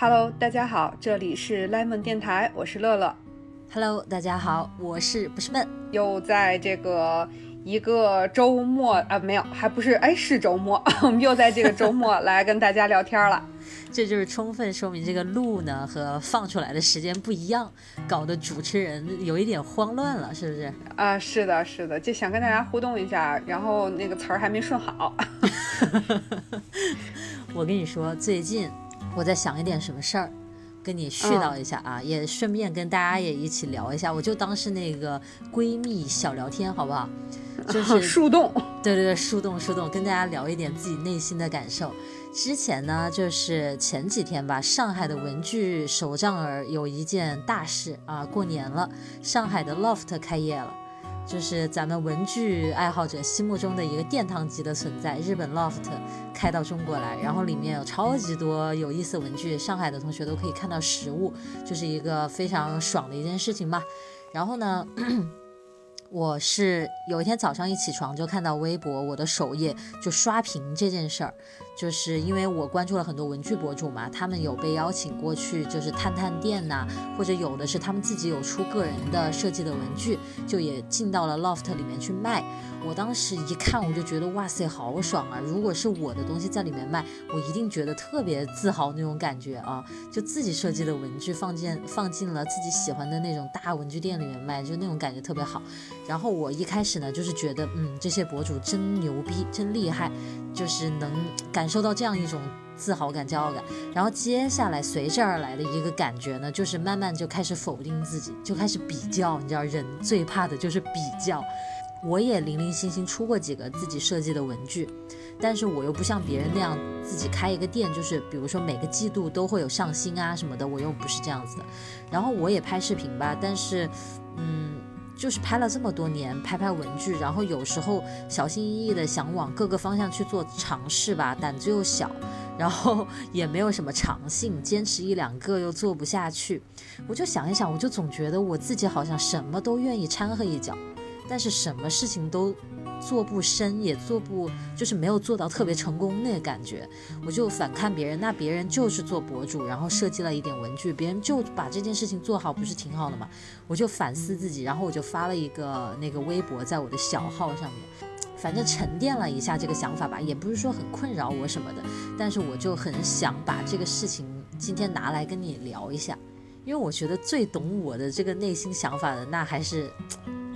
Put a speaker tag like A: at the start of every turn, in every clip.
A: Hello，大家好，这里是 Lemon 电台，我是乐乐。
B: Hello，大家好，我是不是笨？
A: 又在这个一个周末啊，没有，还不是，哎，是周末，我 们又在这个周末 来跟大家聊天了。
B: 这就是充分说明这个录呢和放出来的时间不一样，搞得主持人有一点慌乱了，是不是？
A: 啊，是的，是的，就想跟大家互动一下，然后那个词儿还没顺好。
B: 我跟你说，最近我在想一点什么事儿，跟你絮叨一下啊，也顺便跟大家也一起聊一下，我就当是那个闺蜜小聊天，好不好？就 是
A: 树洞，
B: 对对对，树洞树洞，跟大家聊一点自己内心的感受。之前呢，就是前几天吧，上海的文具手账儿有一件大事啊，过年了，上海的 LOFT 开业了，就是咱们文具爱好者心目中的一个殿堂级的存在，日本 LOFT 开到中国来，然后里面有超级多有意思的文具，上海的同学都可以看到实物，就是一个非常爽的一件事情吧。然后呢？我是有一天早上一起床就看到微博，我的首页就刷屏这件事儿，就是因为我关注了很多文具博主嘛，他们有被邀请过去，就是探探店呐、或者有的是他们自己有出个人的设计的文具，就也进到了 loft 里面去卖。我当时一看，我就觉得哇塞，好爽啊！如果是我的东西在里面卖，我一定觉得特别自豪那种感觉啊！就自己设计的文具放进放进了自己喜欢的那种大文具店里面卖，就那种感觉特别好。然后我一开始呢，就是觉得，嗯，这些博主真牛逼，真厉害，就是能感受到这样一种自豪感、骄傲感。然后接下来随之而来的一个感觉呢，就是慢慢就开始否定自己，就开始比较。你知道，人最怕的就是比较。我也零零星星出过几个自己设计的文具，但是我又不像别人那样自己开一个店，就是比如说每个季度都会有上新啊什么的，我又不是这样子的。然后我也拍视频吧，但是，嗯。就是拍了这么多年，拍拍文具，然后有时候小心翼翼的想往各个方向去做尝试吧，胆子又小，然后 也没有什么长性，坚持一两个又做不下去。我就想一想，我就总觉得我自己好像什么都愿意掺和一脚，但是什么事情都做不深，也做不，就是没有做到特别成功那个感觉。我就反看别人，那别人就是做博主，然后设计了一点文具，别人就把这件事情做好，不是挺好的吗？我就反思自己，然后我就发了一个那个微博在我的小号上面，反正沉淀了一下这个想法吧，也不是说很困扰我什么的，但是我就很想把这个事情今天拿来跟你聊一下，因为我觉得最懂我的这个内心想法的，那还是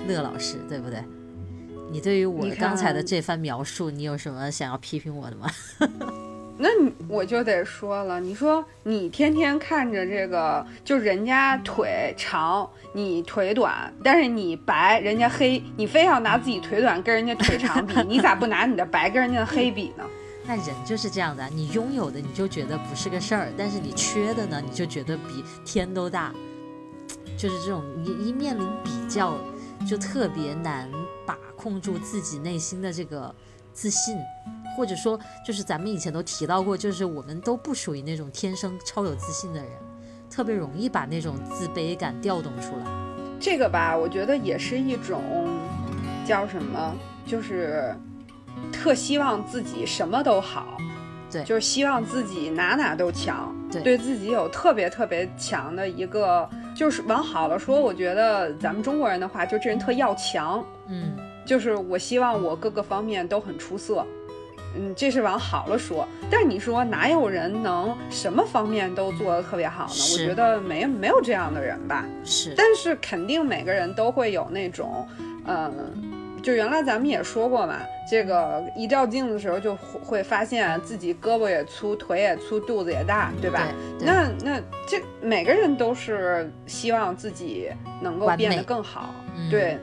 B: 乐老师，对不对？你对于我刚才的这番描述，你有什么想要批评我的吗？
A: 那你我就得说了，你说你天天看着这个，就人家腿长，你腿短，但是你白，人家黑，你非要拿自己腿短跟人家腿长比，你咋不拿你的白跟人家的黑比呢？
B: 那人就是这样的，你拥有的你就觉得不是个事儿，但是你缺的呢，你就觉得比天都大，就是这种一一面临比较，就特别难把控住自己内心的这个自信，或者说就是咱们以前都提到过，就是我们都不属于那种天生超有自信的人，特别容易把那种自卑感调动出来。
A: 这个吧，我觉得也是一种叫什么，就是特希望自己什么都好，
B: 对。
A: 就是希望自己哪哪都强，
B: 对
A: 自己有特别特别强的一个，就是往好了说，我觉得咱们中国人的话，就这人特要强，
B: 嗯，
A: 就是我希望我各个方面都很出色。嗯，这是往好了说，但是你说哪有人能什么方面都做得特别好呢？我觉得没没有这样的人吧。
B: 是，
A: 但是肯定每个人都会有那种，嗯，就原来咱们也说过嘛，这个一照镜子的时候就会会发现自己胳膊也粗，腿也粗，肚子也大，对吧？
B: 对对
A: 那那这每个人都是希望自己能够变得更好，
B: 嗯
A: 对。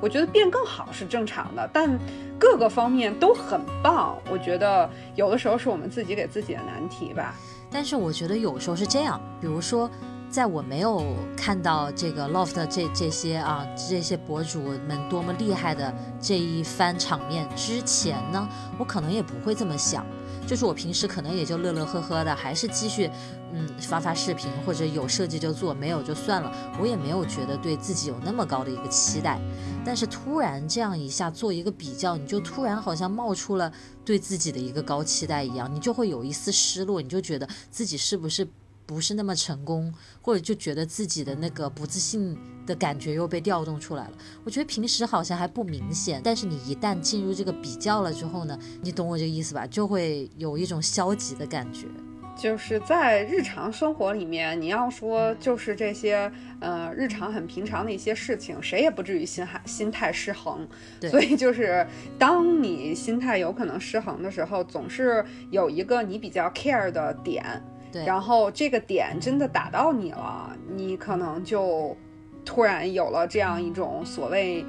A: 我觉得变更好是正常的，但各个方面都很棒。我觉得有的时候是我们自己给自己的难题吧。
B: 但是我觉得有时候是这样，比如说，在我没有看到这个 loft 这这些啊这些博主们多么厉害的这一番场面之前呢，我可能也不会这么想。就是我平时可能也就乐乐呵呵的，还是继续嗯发发视频，或者有设计就做，没有就算了。我也没有觉得对自己有那么高的一个期待。但是突然这样一下做一个比较，你就突然好像冒出了对自己的一个高期待一样，你就会有一丝失落，你就觉得自己是不是不是那么成功，或者就觉得自己的那个不自信的感觉又被调动出来了。我觉得平时好像还不明显，但是你一旦进入这个比较了之后呢，你懂我这个意思吧？就会有一种消极的感觉。
A: 就是在日常生活里面，你要说就是这些，呃，日常很平常的一些事情，谁也不至于心态心态失衡。所以就是当你心态有可能失衡的时候，总是有一个你比较 care 的点，
B: 对，
A: 然后这个点真的打到你了，你可能就突然有了这样一种所谓，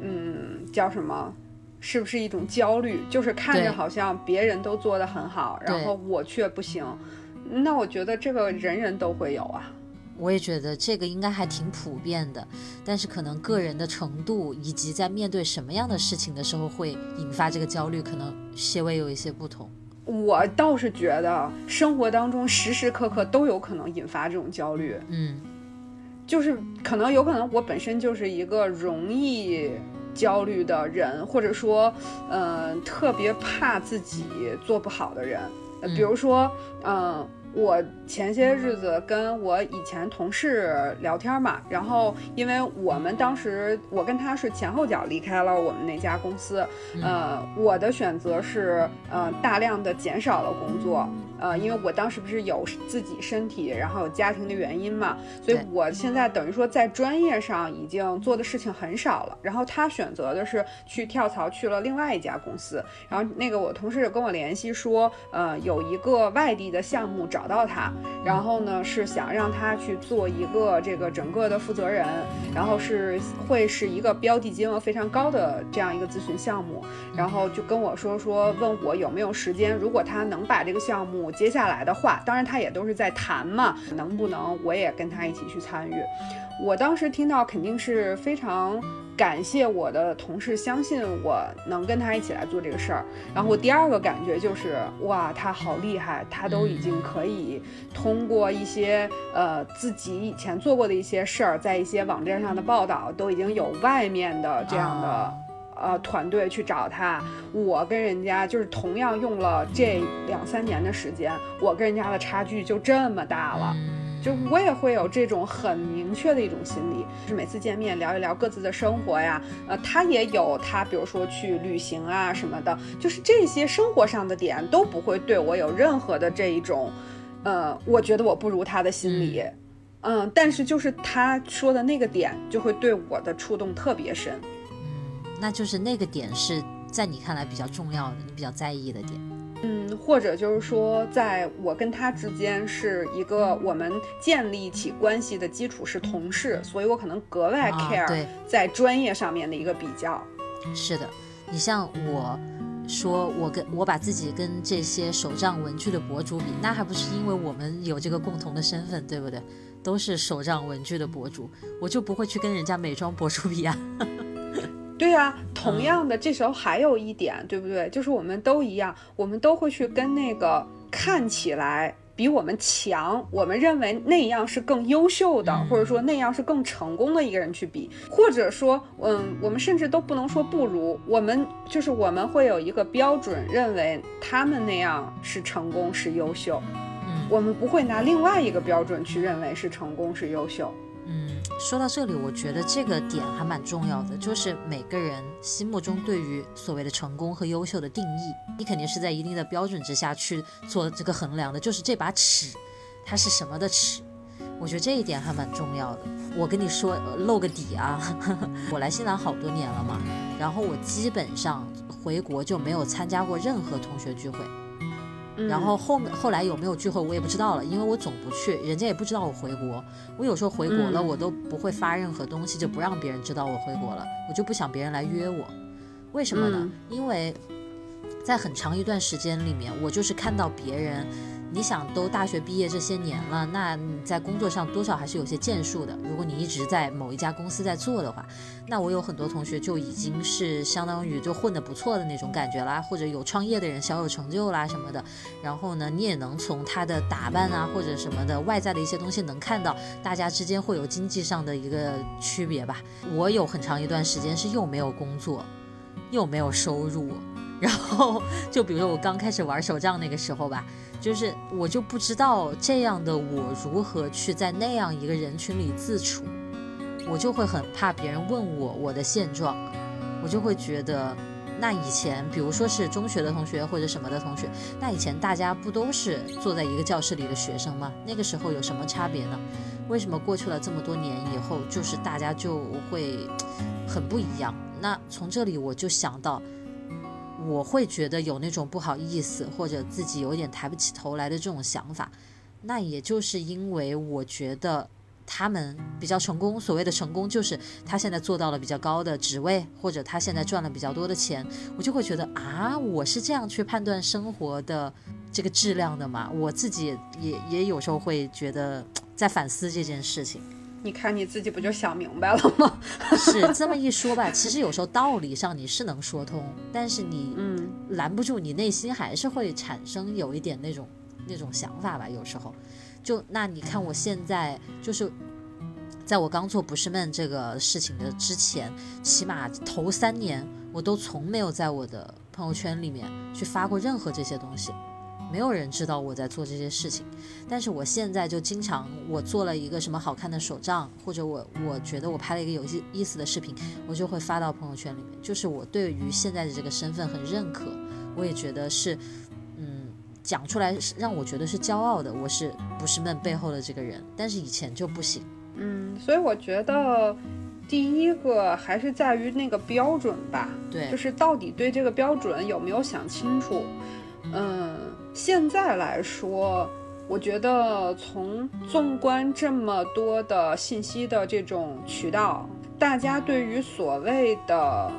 A: 嗯，叫什么？是不是一种焦虑？就是看着好像别人都做得很好，然后我却不行。那我觉得这个人人都会有啊。
B: 我也觉得这个应该还挺普遍的，但是可能个人的程度以及在面对什么样的事情的时候会引发这个焦虑，可能些微有一些不同。
A: 我倒是觉得生活当中时时刻刻都有可能引发这种焦虑。
B: 嗯，
A: 就是可能有可能我本身就是一个容易。焦虑的人，或者说，嗯，特别怕自己做不好的人，比如说，嗯。我前些日子跟我以前同事聊天嘛，然后因为我们当时我跟他是前后脚离开了我们那家公司，呃，我的选择是呃大量的减少了工作，呃，因为我当时不是有自己身体，然后有家庭的原因嘛，所以我现在等于说在专业上已经做的事情很少了。然后他选择的是去跳槽去了另外一家公司，然后那个我同事跟我联系说，呃，有一个外地的项目找。找到他，然后呢是想让他去做一个这个整个的负责人，然后是会是一个标的金额非常高的这样一个咨询项目，然后就跟我说说问我有没有时间，如果他能把这个项目接下来的话，当然他也都是在谈嘛，能不能我也跟他一起去参与？我当时听到肯定是非常。感谢我的同事相信我能跟他一起来做这个事儿。然后第二个感觉就是，哇，他好厉害，他都已经可以通过一些呃自己以前做过的一些事儿，在一些网站上的报道，都已经有外面的这样的呃团队去找他。我跟人家就是同样用了这两三年的时间，我跟人家的差距就这么大了。就我也会有这种很明确的一种心理，就是每次见面聊一聊各自的生活呀，呃，他也有他，比如说去旅行啊什么的，就是这些生活上的点都不会对我有任何的这一种，呃，我觉得我不如他的心理，嗯，但是就是他说的那个点就会对我的触动特别深，
B: 嗯，那就是那个点是在你看来比较重要的，你比较在意的点。
A: 嗯，或者就是说，在我跟他之间是一个我们建立起关系的基础是同事，所以我可能格外 care 在专业上面的一个比较。
B: 是的，你像我说我跟我把自己跟这些手账文具的博主比，那还不是因为我们有这个共同的身份，对不对？都是手账文具的博主，我就不会去跟人家美妆博主比啊。
A: 对呀，同样的，这时候还有一点，对不对？就是我们都一样，我们都会去跟那个看起来比我们强，我们认为那样是更优秀的，或者说那样是更成功的一个人去比，或者说，嗯，我们甚至都不能说不如，我们就是我们会有一个标准，认为他们那样是成功是优秀，
B: 嗯，
A: 我们不会拿另外一个标准去认为是成功是优秀。
B: 说到这里，我觉得这个点还蛮重要的，就是每个人心目中对于所谓的成功和优秀的定义，你肯定是在一定的标准之下去做这个衡量的。就是这把尺，它是什么的尺？我觉得这一点还蛮重要的。我跟你说露个底啊，我来新南好多年了嘛，然后我基本上回国就没有参加过任何同学聚会。然后后面后来有没有聚会我也不知道了，因为我总不去，人家也不知道我回国。我有时候回国了，我都不会发任何东西，就不让别人知道我回国了。我就不想别人来约我，为什么呢？因为在很长一段时间里面，我就是看到别人。你想都大学毕业这些年了，那你在工作上多少还是有些建树的。如果你一直在某一家公司在做的话，那我有很多同学就已经是相当于就混得不错的那种感觉啦，或者有创业的人小有成就啦什么的。然后呢，你也能从他的打扮啊或者什么的外在的一些东西能看到大家之间会有经济上的一个区别吧。我有很长一段时间是又没有工作，又没有收入。然后就比如说我刚开始玩手账那个时候吧，就是我就不知道这样的我如何去在那样一个人群里自处，我就会很怕别人问我我的现状，我就会觉得。那以前，比如说是中学的同学或者什么的同学，那以前大家不都是坐在一个教室里的学生吗？那个时候有什么差别呢？为什么过去了这么多年以后，就是大家就会很不一样？那从这里我就想到，我会觉得有那种不好意思或者自己有点抬不起头来的这种想法，那也就是因为我觉得。他们比较成功，所谓的成功就是他现在做到了比较高的职位，或者他现在赚了比较多的钱，我就会觉得啊，我是这样去判断生活的这个质量的嘛？我自己也也有时候会觉得在反思这件事情。
A: 你看你自己不就想明白了吗？
B: 是这么一说吧，其实有时候道理上你是能说通，但是你
A: 嗯
B: 拦不住，你内心还是会产生有一点那种那种想法吧，有时候。就那你看，我现在就是，在我刚做不是梦这个事情的之前，起码头三年，我都从没有在我的朋友圈里面去发过任何这些东西，没有人知道我在做这些事情。但是我现在就经常，我做了一个什么好看的手账，或者我我觉得我拍了一个有意意思的视频，我就会发到朋友圈里面。就是我对于现在的这个身份很认可，我也觉得是。嗯讲出来是让我觉得是骄傲的，我是不是梦背后的这个人？但是以前就不行。
A: 嗯，所以我觉得第一个还是在于那个标准吧。
B: 对，
A: 就是到底对这个标准有没有想清楚？嗯，现在来说，我觉得从纵观这么多的信息的这种渠道，大家对于所谓的。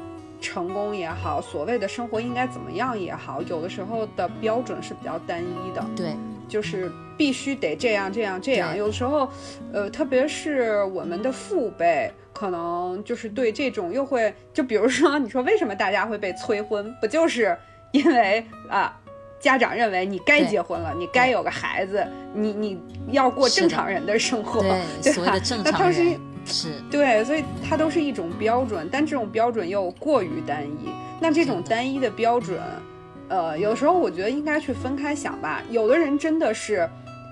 A: 成功也好，所谓的生活应该怎么样也好，有的时候的标准是比较单一的。
B: 对，
A: 就是必须得这样这样这样。有的时候，呃，特别是我们的父辈，可能就是对这种又会，就比如说，你说为什么大家会被催婚？不就是因为啊，家长认为你该结婚了，你该有个孩子，你你要过正常人的生活，
B: 对 所谓的正常。是
A: 对，所以它都是一种标准，但这种标准又过于单一。那这种单一的标准，呃，有时候我觉得应该去分开想吧。有的人真的是，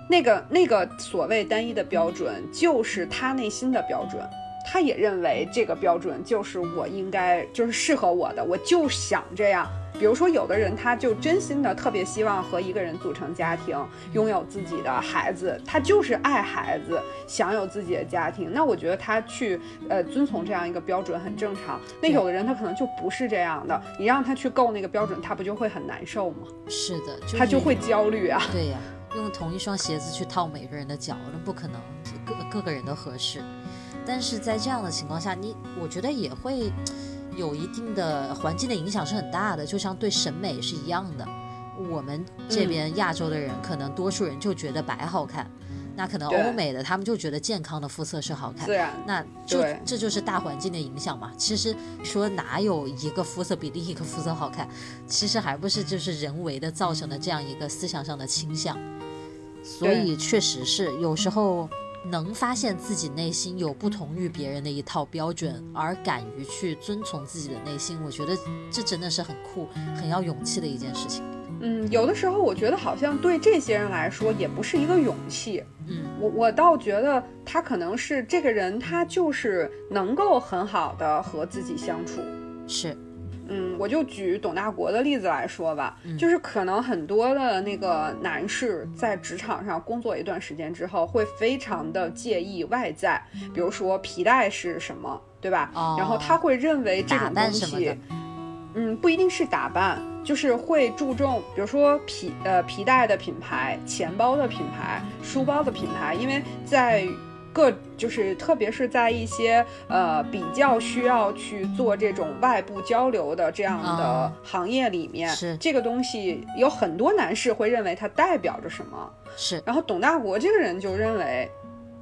A: 那个那个所谓单一的标准，就是他内心的标准，他也认为这个标准就是我应该，就是适合我的，我就想这样。比如说，有的人他就真心的特别希望和一个人组成家庭，拥有自己的孩子，他就是爱孩子，想有自己的家庭。那我觉得他去呃遵从这样一个标准很正常。那有的人他可能就不是这样的，你让他去够那个标准，他不就会很难受吗？
B: 是的，
A: 他就会焦虑啊。
B: 对呀，用同一双鞋子去套每个人的脚，那不可能，各各个人都合适。但是在这样的情况下，你我觉得也会。有一定的环境的影响是很大的，就像对审美是一样的。我们这边亚洲的人，可能多数人就觉得白好看，那可能欧美的他们就觉得健康的肤色是好看。那就这就是大环境的影响嘛。其实说哪有一个肤色比另一个肤色好看，其实还不是就是人为的造成的这样一个思想上的倾向。所以确实是有时候。能发现自己内心有不同于别人的一套标准，而敢于去遵从自己的内心，我觉得这真的是很酷、很要勇气的一件事情。
A: 嗯，有的时候我觉得好像对这些人来说也不是一个勇气。
B: 嗯，
A: 我我倒觉得他可能是这个人，他就是能够很好的和自己相处。
B: 是。
A: 嗯，我就举董大国的例子来说吧，就是可能很多的那个男士在职场上工作一段时间之后，会非常的介意外在，比如说皮带是什么，对吧？然后他会认为这种东西，嗯，不一定是打扮，就是会注重，比如说皮呃皮带的品牌、钱包的品牌、书包的品牌，因为在。各就是，特别是在一些呃比较需要去做这种外部交流的这样的行业里面，
B: 是
A: 这个东西有很多男士会认为它代表着什么。
B: 是，
A: 然后董大国这个人就认为。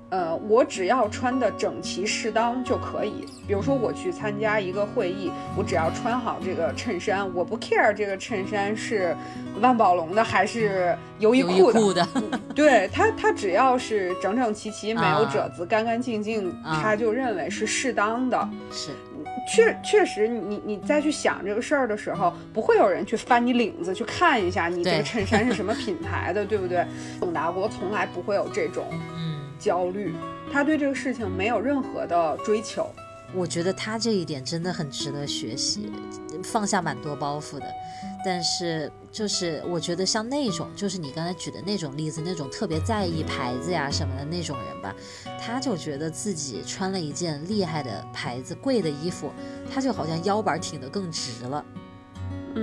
A: 呃，我只要穿的整齐适当就可以。比如说，我去参加一个会议，我只要穿好这个衬衫，我不 care 这个衬衫是万宝龙的还是优衣
B: 库
A: 的。对他，他只要是整整齐齐，没有褶子，干干净净，他就认为是适当的。
B: 是。
A: 确确实，你你再去想这个事儿的时候，不会有人去翻你领子去看一下你这个衬衫是什么品牌的，对不对？董达国从来不会有这种焦虑，他对这个事情没有任何的追求。
B: 我觉得他这一点真的很值得学习，放下蛮多包袱的。但是就是我觉得像那种，就是你刚才举的那种例子，那种特别在意牌子呀什么的那种人吧，他就觉得自己穿了一件厉害的牌子、贵的衣服，他就好像腰板挺得更直了。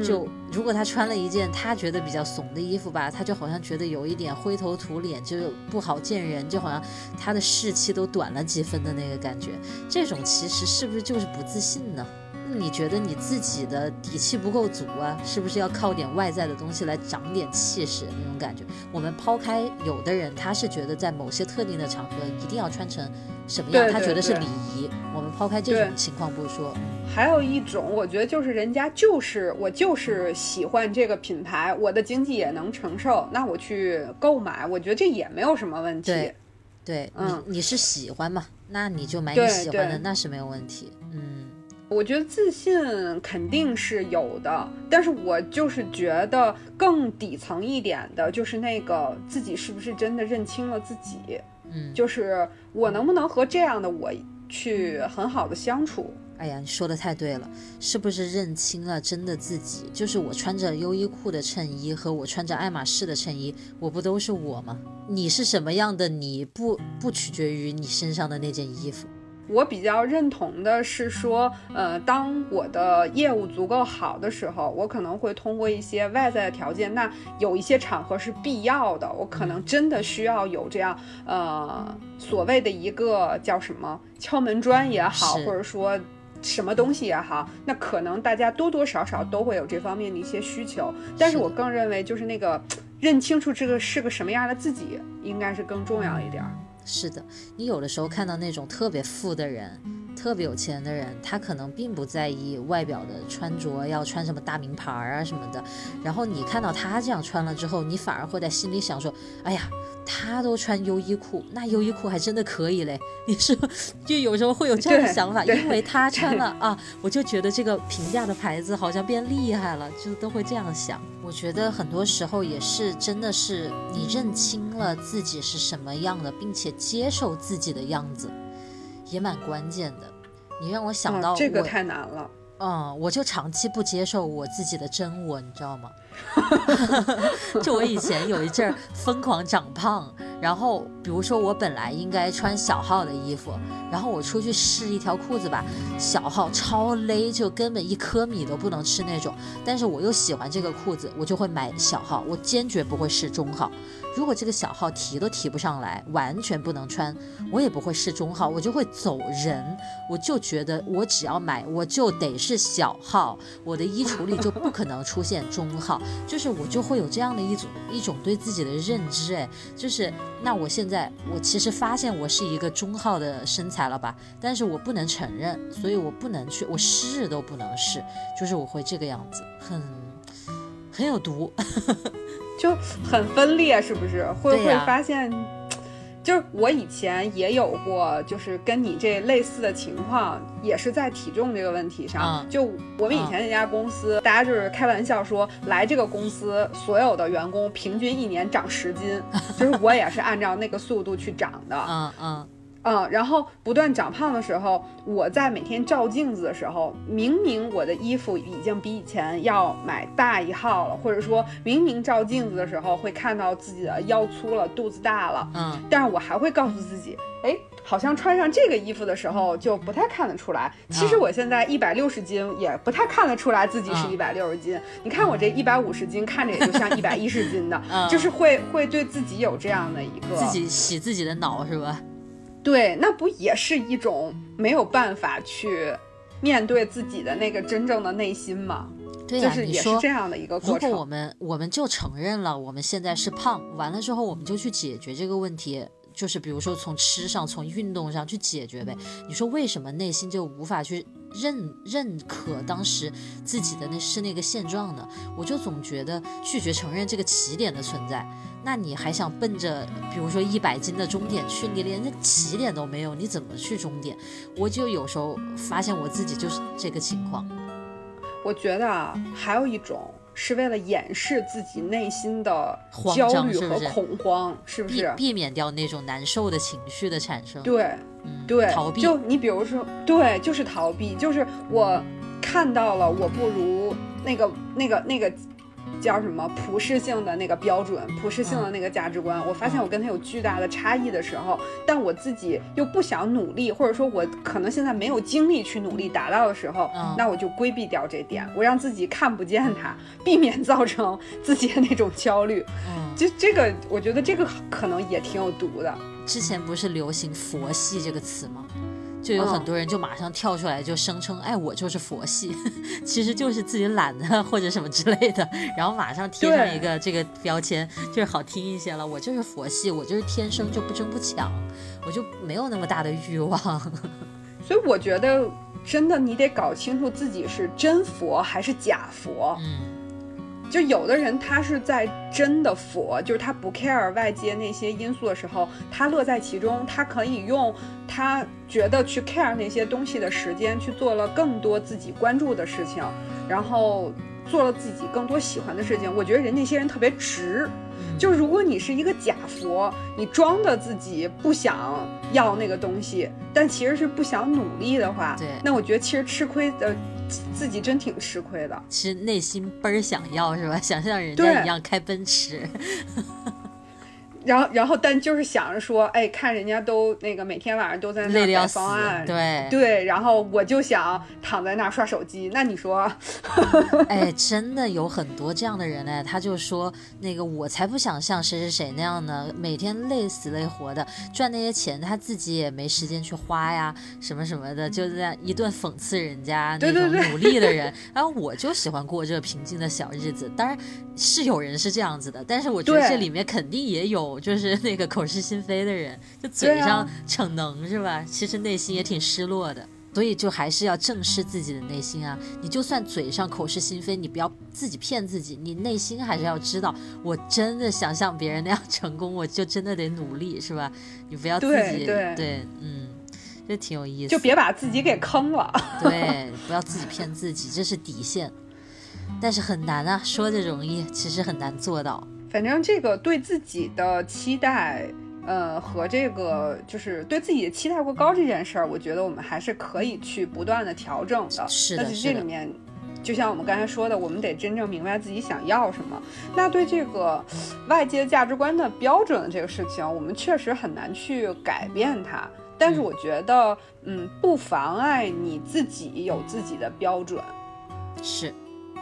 B: 就如果他穿了一件他觉得比较怂的衣服吧，他就好像觉得有一点灰头土脸，就不好见人，就好像他的士气都短了几分的那个感觉。这种其实是不是就是不自信呢？你觉得你自己的底气不够足啊？是不是要靠点外在的东西来长点气势那种感觉？我们抛开有的人，他是觉得在某些特定的场合一定要穿成什么样，他觉得是礼仪。我们抛开这种情况不说，
A: 还有一种，我觉得就是人家就是我就是喜欢这个品牌，我的经济也能承受，那我去购买，我觉得这也没有什么问题。
B: 对，对，嗯，你是喜欢嘛？那你就买你喜欢的，那是没有问题。嗯。
A: 我觉得自信肯定是有的，但是我就是觉得更底层一点的，就是那个自己是不是真的认清了自己，
B: 嗯，
A: 就是我能不能和这样的我去很好的相处。
B: 哎呀，你说的太对了，是不是认清了真的自己？就是我穿着优衣库的衬衣和我穿着爱马仕的衬衣，我不都是我吗？你是什么样的，你不不取决于你身上的那件衣服。
A: 我比较认同的是说，呃，当我的业务足够好的时候，我可能会通过一些外在的条件。那有一些场合是必要的，我可能真的需要有这样，呃，所谓的一个叫什么敲门砖也好，或者说什么东西也好，那可能大家多多少少都会有这方面的一些需求。但是我更认为，就是那个认清楚这个是个什么样的自己，应该是更重要一点。
B: 是的，你有的时候看到那种特别富的人。特别有钱的人，他可能并不在意外表的穿着，要穿什么大名牌啊什么的。然后你看到他这样穿了之后，你反而会在心里想说：“哎呀，他都穿优衣库，那优衣库还真的可以嘞。”你说，就有时候会有这样的想法，因为他穿了啊，我就觉得这个平价的牌子好像变厉害了，就都会这样想。我觉得很多时候也是真的是你认清了自己是什么样的，并且接受自己的样子。也蛮关键的，你让我想到
A: 这个太难了。
B: 嗯，我就长期不接受我自己的真我，你知道吗？就我以前有一阵儿疯狂长胖，然后比如说我本来应该穿小号的衣服，然后我出去试一条裤子吧，小号超勒，就根本一颗米都不能吃那种。但是我又喜欢这个裤子，我就会买小号，我坚决不会试中号。如果这个小号提都提不上来，完全不能穿，我也不会试中号，我就会走人。我就觉得我只要买，我就得是小号，我的衣橱里就不可能出现中号，就是我就会有这样的一种一种对自己的认知。哎，就是那我现在我其实发现我是一个中号的身材了吧，但是我不能承认，所以我不能去，我试都不能试，就是我会这个样子，很很有毒。
A: 就很分裂，是不是？会会发现，就是我以前也有过，就是跟你这类似的情况，也是在体重这个问题上。就我们以前那家公司，大家就是开玩笑说，来这个公司所有的员工平均一年长十斤，就是我也是按照那个速度去长的。
B: 嗯嗯。
A: 嗯，然后不断长胖的时候，我在每天照镜子的时候，明明我的衣服已经比以前要买大一号了，或者说明明照镜子的时候会看到自己的腰粗了，肚子大了，
B: 嗯，
A: 但是我还会告诉自己，哎，好像穿上这个衣服的时候就不太看得出来。其实我现在一百六十斤，也不太看得出来自己是一百六十斤。你看我这一百五十斤，看着也就像一百一十斤的，就是会会对自己有这样的一个
B: 自己洗自己的脑是吧？
A: 对，那不也是一种没有办法去面对自己的那个真正的内心吗？
B: 对
A: 呀，也是这样的一个过
B: 程。如果我们我们就承认了我们现在是胖，完了之后我们就去解决这个问题，就是比如说从吃上、从运动上去解决呗。你说为什么内心就无法去认认可当时自己的那是那个现状的？我就总觉得拒绝承认这个起点的存在。那你还想奔着比如说一百斤的终点去？你连那起点都没有，你怎么去终点？我就有时候发现我自己就是这个情况。
A: 我觉得啊，还有一种是为了掩饰自己内心的焦虑和恐慌，是不是？
B: 避免掉那种难受的情绪的产生。
A: 对，
B: 嗯，
A: 对，
B: 逃避。
A: 就你比如说，对，就是逃避，就是我看到了，我不如那个那个那个。叫什么普世性的那个标准，普世性的那个价值观，我发现我跟他有巨大的差异的时候，但我自己又不想努力，或者说我可能现在没有精力去努力达到的时候，那我就规避掉这点，我让自己看不见它，避免造成 自己的那种焦虑。就这个，我觉得这个可能也挺有毒的。
B: 之前不是流行“佛系”这个词吗？就有很多人就马上跳出来就声称，哎，我就是佛系，其实就是自己懒的或者什么之类的，然后马上贴上一个这个标签，就是好听一些了。我就是佛系，我就是天生就不争不抢，我就没有那么大的欲望。
A: 所以我觉得，真的你得搞清楚自己是真佛还是假佛。
B: 嗯。
A: 就有的人他是在真的佛，就是他不 care 外界那些因素的时候，他乐在其中，他可以用他觉得去 care 那些东西的时间去做了更多自己关注的事情，然后做了自己更多喜欢的事情。我觉得人那些人特别值。就如果你是一个假佛，你装的自己不想要那个东西，但其实是不想努力的话，
B: 对，
A: 那我觉得其实吃亏的。自己真挺吃亏的，
B: 其实内心倍儿想要，是吧？想像人家一样开奔驰。
A: 然后，然后，但就是想着说，哎，看人家都那个每天晚上都在那改方案，
B: 对
A: 对，然后我就想躺在那儿刷手机。那你说，
B: 哎，真的有很多这样的人呢。他就说，那个我才不想像谁谁谁那样呢，每天累死累活的赚那些钱，他自己也没时间去花呀，什么什么的，就这样一顿讽刺人家那种努力的人。然后我就喜欢过这平静的小日子。当然是有人是这样子的，但是我觉得这里面肯定也有。就是那个口是心非的人，就嘴上逞能是吧？其实内心也挺失落的，所以就还是要正视自己的内心啊！你就算嘴上口是心非，你不要自己骗自己，你内心还是要知道，我真的想像别人那样成功，我就真的得努力，是吧？你不要自己
A: 对，
B: 嗯，这挺有意思，
A: 就别把自己给坑了。
B: 对，不要自己骗自己，这是底线。但是很难啊，说着容易，其实很难做到。
A: 反正这个对自己的期待，呃，和这个就是对自己的期待过高这件事儿，我觉得我们还是可以去不断的调整的。
B: 是
A: 的，但是这里面，就像我们刚才说的，我们得真正明白自己想要什么。那对这个外界价值观的标准的这个事情，我们确实很难去改变它。但是我觉得，嗯，不妨碍你自己有自己的标准。
B: 是。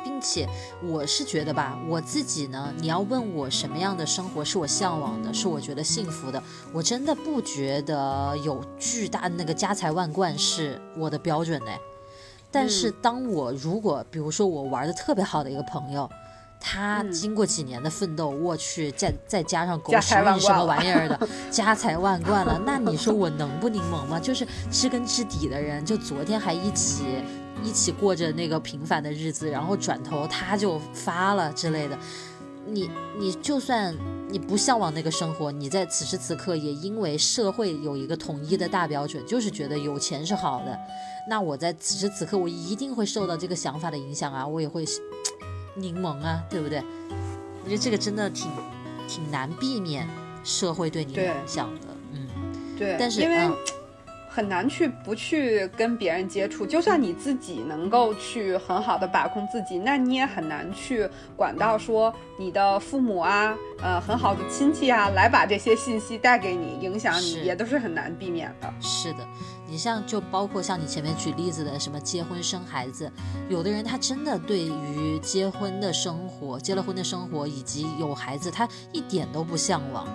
B: 并且我是觉得吧，我自己呢，你要问我什么样的生活是我向往的，是我觉得幸福的，我真的不觉得有巨大的那个家财万贯是我的标准呢。但是当我如果比如说我玩的特别好的一个朋友，他经过几年的奋斗，我去再再加上狗屎运什么玩意儿的，家财万贯了，那你说我能不柠檬吗？就是知根知底的人，就昨天还一起。一起过着那个平凡的日子，然后转头他就发了之类的。你你就算你不向往那个生活，你在此时此刻也因为社会有一个统一的大标准，就是觉得有钱是好的。那我在此时此刻，我一定会受到这个想法的影响啊，我也会柠檬啊，对不对？我觉得这个真的挺挺难避免社会对你的影响的，嗯，
A: 对，
B: 但是
A: 因为。很难去不去跟别人接触，就算你自己能够去很好的把控自己，那你也很难去管到说你的父母啊，呃，很好的亲戚啊，来把这些信息带给你，影响你，也都是很难避免的。
B: 是的，你像就包括像你前面举例子的什么结婚生孩子，有的人他真的对于结婚的生活、结了婚的生活以及有孩子，他一点都不向往。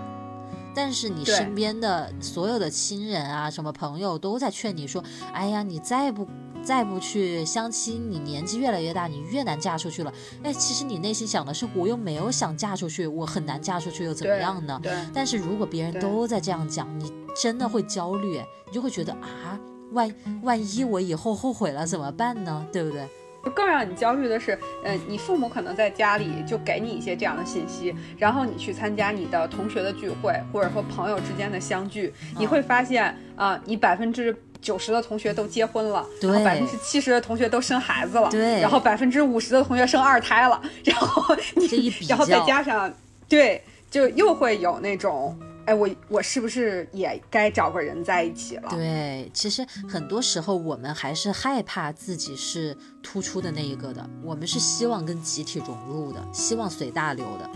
B: 但是你身边的所有的亲人啊，什么朋友都在劝你说：“哎呀，你再不再不去相亲，你年纪越来越大，你越难嫁出去了。”哎，其实你内心想的是，我又没有想嫁出去，我很难嫁出去又怎么样呢？
A: 对。
B: 但是如果别人都在这样讲，你真的会焦虑，你就会觉得啊，万万一我以后后悔了怎么办呢？对不对？
A: 就更让你焦虑的是，嗯，你父母可能在家里就给你一些这样的信息，然后你去参加你的同学的聚会，或者说朋友之间的相聚，你会发现啊，你百分之九十的同学都结婚了，然后百分之七十的同学都生孩子了，
B: 对，
A: 然后百分之五十的同学生二胎了，然后你，然后再加上，对，就又会有那种。哎，我我是不是也该找个人在一起了？
B: 对，其实很多时候我们还是害怕自己是突出的那一个的，我们是希望跟集体融入的，希望随大流的。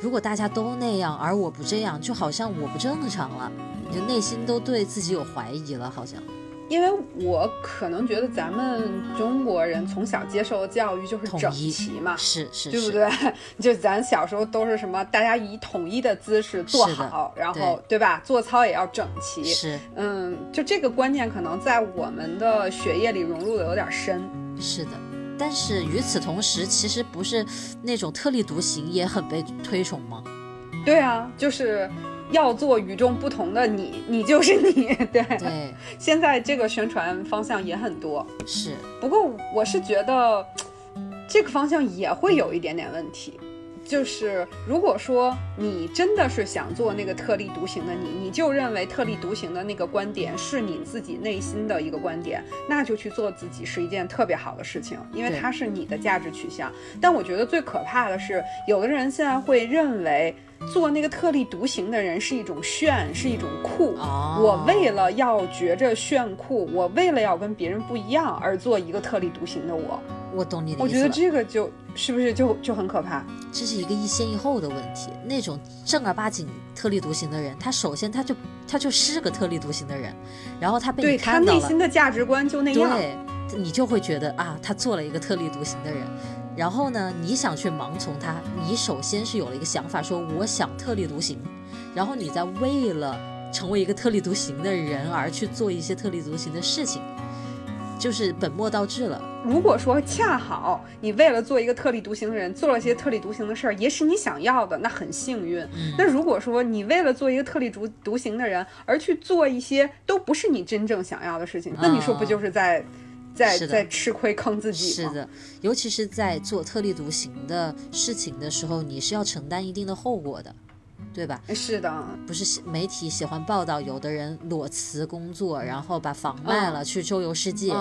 B: 如果大家都那样，而我不这样，就好像我不正常了，就内心都对自己有怀疑了，好像。
A: 因为我可能觉得咱们中国人从小接受的教育就是整齐嘛，
B: 是是，
A: 对不对？就咱小时候都是什么，大家以统一的姿势坐好，然后对吧？做操也要整齐，
B: 是，
A: 嗯，就这个观念可能在我们的血液里融入的有点深。
B: 是的，但是与此同时，其实不是那种特立独行也很被推崇吗？
A: 对啊，就是。要做与众不同的你，你就是你。对
B: 对，
A: 现在这个宣传方向也很多。
B: 是，
A: 不过我是觉得这个方向也会有一点点问题。就是如果说你真的是想做那个特立独行的你，你就认为特立独行的那个观点是你自己内心的一个观点，那就去做自己是一件特别好的事情，因为它是你的价值取向。但我觉得最可怕的是，有的人现在会认为。做那个特立独行的人是一种炫，是一种酷。我为了要觉着炫酷，我为了要跟别人不一样而做一个特立独行的我。
B: 我懂你的意
A: 思。我觉得这个就是不是就就很可怕？
B: 这是一个一先一后的问题。那种正儿八经特立独行的人，他首先他就他就是个特立独行的人，然后他被你看
A: 到了，他内心的价值观就那样，
B: 对，你就会觉得啊，他做了一个特立独行的人。然后呢，你想去盲从他，你首先是有了一个想法，说我想特立独行，然后你再为了成为一个特立独行的人而去做一些特立独行的事情，就是本末倒置了。
A: 如果说恰好你为了做一个特立独行的人，做了些特立独行的事儿，也是你想要的，那很幸运。那如果说你为了做一个特立独独行的人而去做一些都不是你真正想要的事情，那你说不就是在？在在吃亏坑自己
B: 是的，尤其是在做特立独行的事情的时候，你是要承担一定的后果的，对吧？
A: 是的，
B: 不是媒体喜欢报道，有的人裸辞工作，然后把房卖了去周游世界，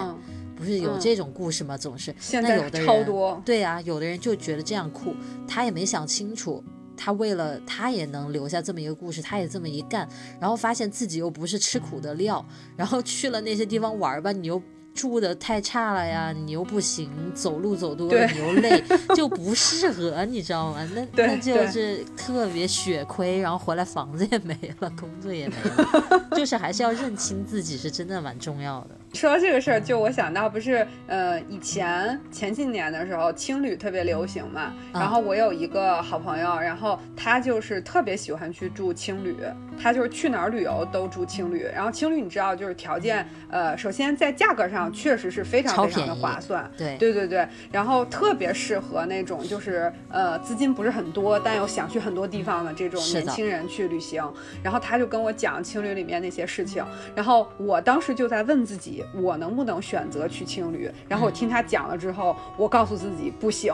B: 不是有这种故事吗？总是
A: 现在有的人超多。
B: 对啊，有的人就觉得这样酷，他也没想清楚，他为了他也能留下这么一个故事，他也这么一干，然后发现自己又不是吃苦的料，然后去了那些地方玩吧，你又。住的太差了呀，你又不行，走路走多了你又累，就不适合，你知道吗？那那就是特别血亏，然后回来房子也没了，工作也没了，就是还是要认清自己是真的蛮重要的。
A: 说到这个事儿，就我想到不是，呃，以前前几年的时候，青旅特别流行嘛。然后我有一个好朋友，然后他就是特别喜欢去住青旅，他就是去哪儿旅游都住青旅。然后青旅你知道，就是条件，呃，首先在价格上确实是非常非常的划算，
B: 对
A: 对对对。然后特别适合那种就是呃资金不是很多，但又想去很多地方的这种年轻人去旅行。然后他就跟我讲青旅里面那些事情，然后我当时就在问自己。我能不能选择去青旅？然后我听他讲了之后，我告诉自己不行，